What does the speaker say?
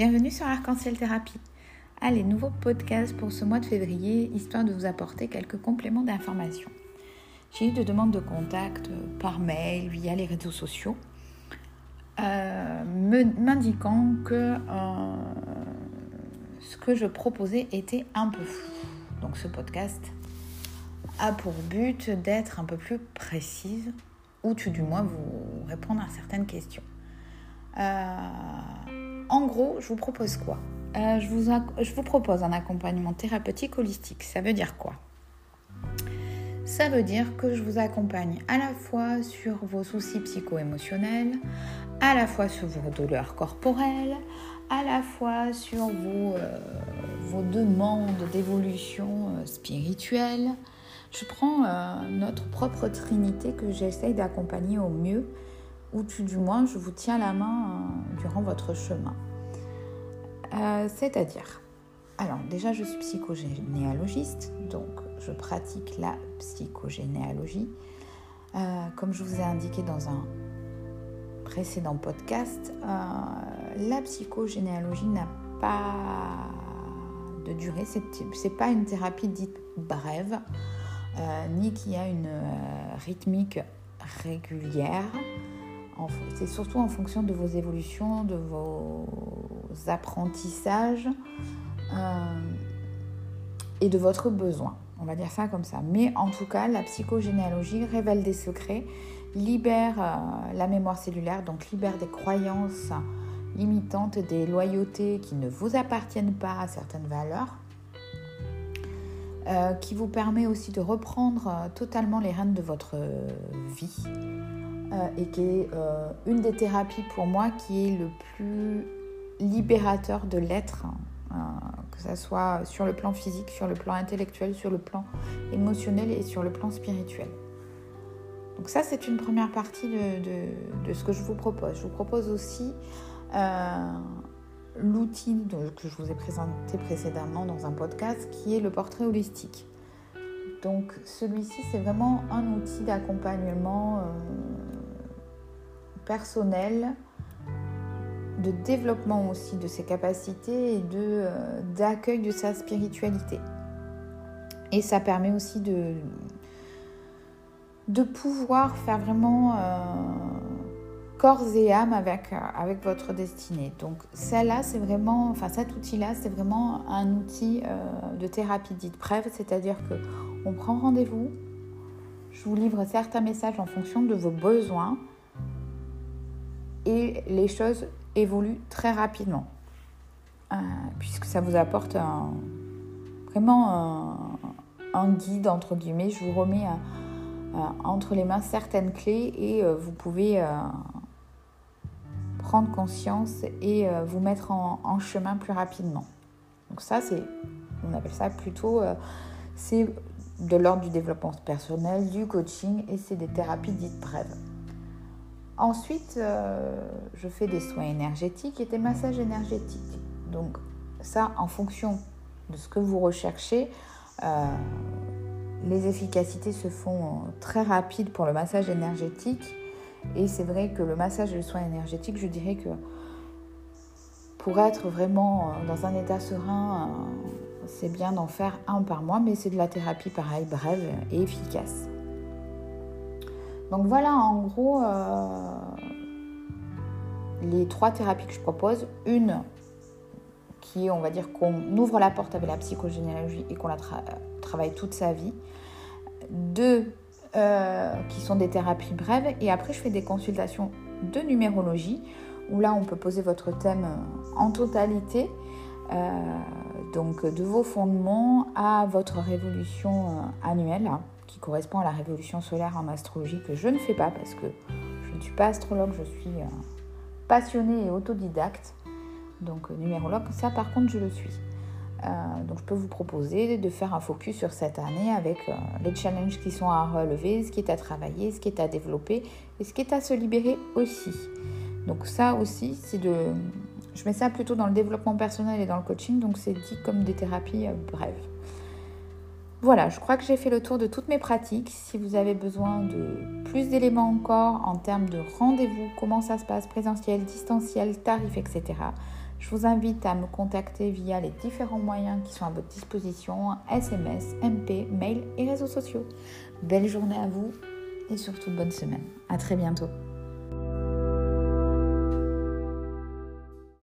bienvenue sur Arc-en-Ciel Thérapie. Allez, nouveau podcast pour ce mois de février, histoire de vous apporter quelques compléments d'information. J'ai eu de demandes de contact par mail, via les réseaux sociaux, euh, m'indiquant que euh, ce que je proposais était un peu flou. Donc ce podcast a pour but d'être un peu plus précise, ou tout du moins vous répondre à certaines questions. Euh, en gros, je vous propose quoi? Euh, je, vous propose un accompagnement thérapeutique holistique. Ça veut dire quoi? Ça veut dire que je vous accompagne à la fois sur vos soucis psycho-émotionnels, à la fois sur vos douleurs corporelles, à la fois sur vos, euh, demandes d'évolution euh, spirituelle. Je prends notre propre trinité que j'essaye d'accompagner au mieux ou du moins je vous tiens la main durant votre chemin. Euh, c'est-à-dire, alors déjà je suis psychogénéalogiste, donc je pratique la psychogénéalogie. Euh, comme je vous ai indiqué dans un précédent podcast, la psychogénéalogie n'a pas de durée, c'est pas une thérapie dite brève, ni qui a une rythmique régulière c'est surtout en fonction de vos évolutions, de vos apprentissages euh, et de votre besoin. On va dire ça comme ça. Mais en tout cas, la psychogénéalogie révèle des secrets, libère euh, la mémoire cellulaire, donc libère des croyances limitantes, des loyautés qui ne vous appartiennent pas à certaines valeurs. Euh, qui vous permet aussi de reprendre totalement les rênes de votre vie, et qui est une des thérapies pour moi qui est le plus libérateur de l'être, hein, euh, que ce soit sur le plan physique, sur le plan intellectuel, sur le plan émotionnel et sur le plan spirituel. Donc ça, c'est une première partie de, de, ce que je vous propose. Je vous propose aussi l'outil que je vous ai présenté précédemment dans un podcast, qui est le portrait holistique. Donc celui-ci, c'est vraiment un outil d'accompagnement personnel, de développement aussi de ses capacités et de, euh, d'accueil de sa spiritualité. Et ça permet aussi de, de pouvoir faire vraiment euh, corps et âme avec, euh, avec votre destinée. Donc c'est vraiment, enfin cet outil-là, c'est vraiment un outil de thérapie dite brève, c'est-à-dire que on prend rendez-vous, je vous livre certains messages en fonction de vos besoins et les choses évoluent très rapidement. Euh, puisque ça vous apporte vraiment un, guide, entre guillemets. Je vous remets euh, euh, entre les mains certaines clés et vous pouvez prendre conscience et vous mettre en, en, chemin plus rapidement. Donc ça, c'est, on appelle ça plutôt, c'est de l'ordre du développement personnel, du coaching et c'est des thérapies dites brèves. Ensuite, euh, je fais des soins énergétiques et des massages énergétiques. Donc ça, en fonction de ce que vous recherchez, euh, les efficacités se font très rapides pour le massage énergétique. Et c'est vrai que le massage et le soin énergétique, je dirais que pour être vraiment dans un état serein, c'est bien d'en faire un par mois, mais c'est de la thérapie pareil, brève et efficace. Donc voilà en gros euh, les trois thérapies que je propose. Une qui est, on va dire, qu'on ouvre la porte avec la psychogénéalogie et qu'on la travaille toute sa vie. Deux euh, qui sont des thérapies brèves. Et après, je fais des consultations de numérologie où là, on peut poser votre thème en totalité. Euh, donc de vos fondements à votre révolution annuelle qui correspond à la révolution solaire en astrologie que je ne fais pas parce que je ne suis pas astrologue, je suis euh, passionnée et autodidacte. Donc euh, numérologue, ça par contre je le suis. Euh, donc je peux vous proposer de faire un focus sur cette année avec les challenges qui sont à relever, ce qui est à travailler, ce qui est à développer et ce qui est à se libérer aussi. Donc ça aussi, c'est de... Je mets ça plutôt dans le développement personnel et dans le coaching, donc c'est dit comme des thérapies brèves. Voilà, je crois que j'ai fait le tour de toutes mes pratiques. Si vous avez besoin de plus d'éléments encore en termes de rendez-vous, comment ça se passe, présentiel, distanciel, tarif, etc., Je vous invite à me contacter via les différents moyens qui sont à votre disposition, SMS, MP, mail et réseaux sociaux. Belle journée à vous et surtout bonne semaine. À très bientôt.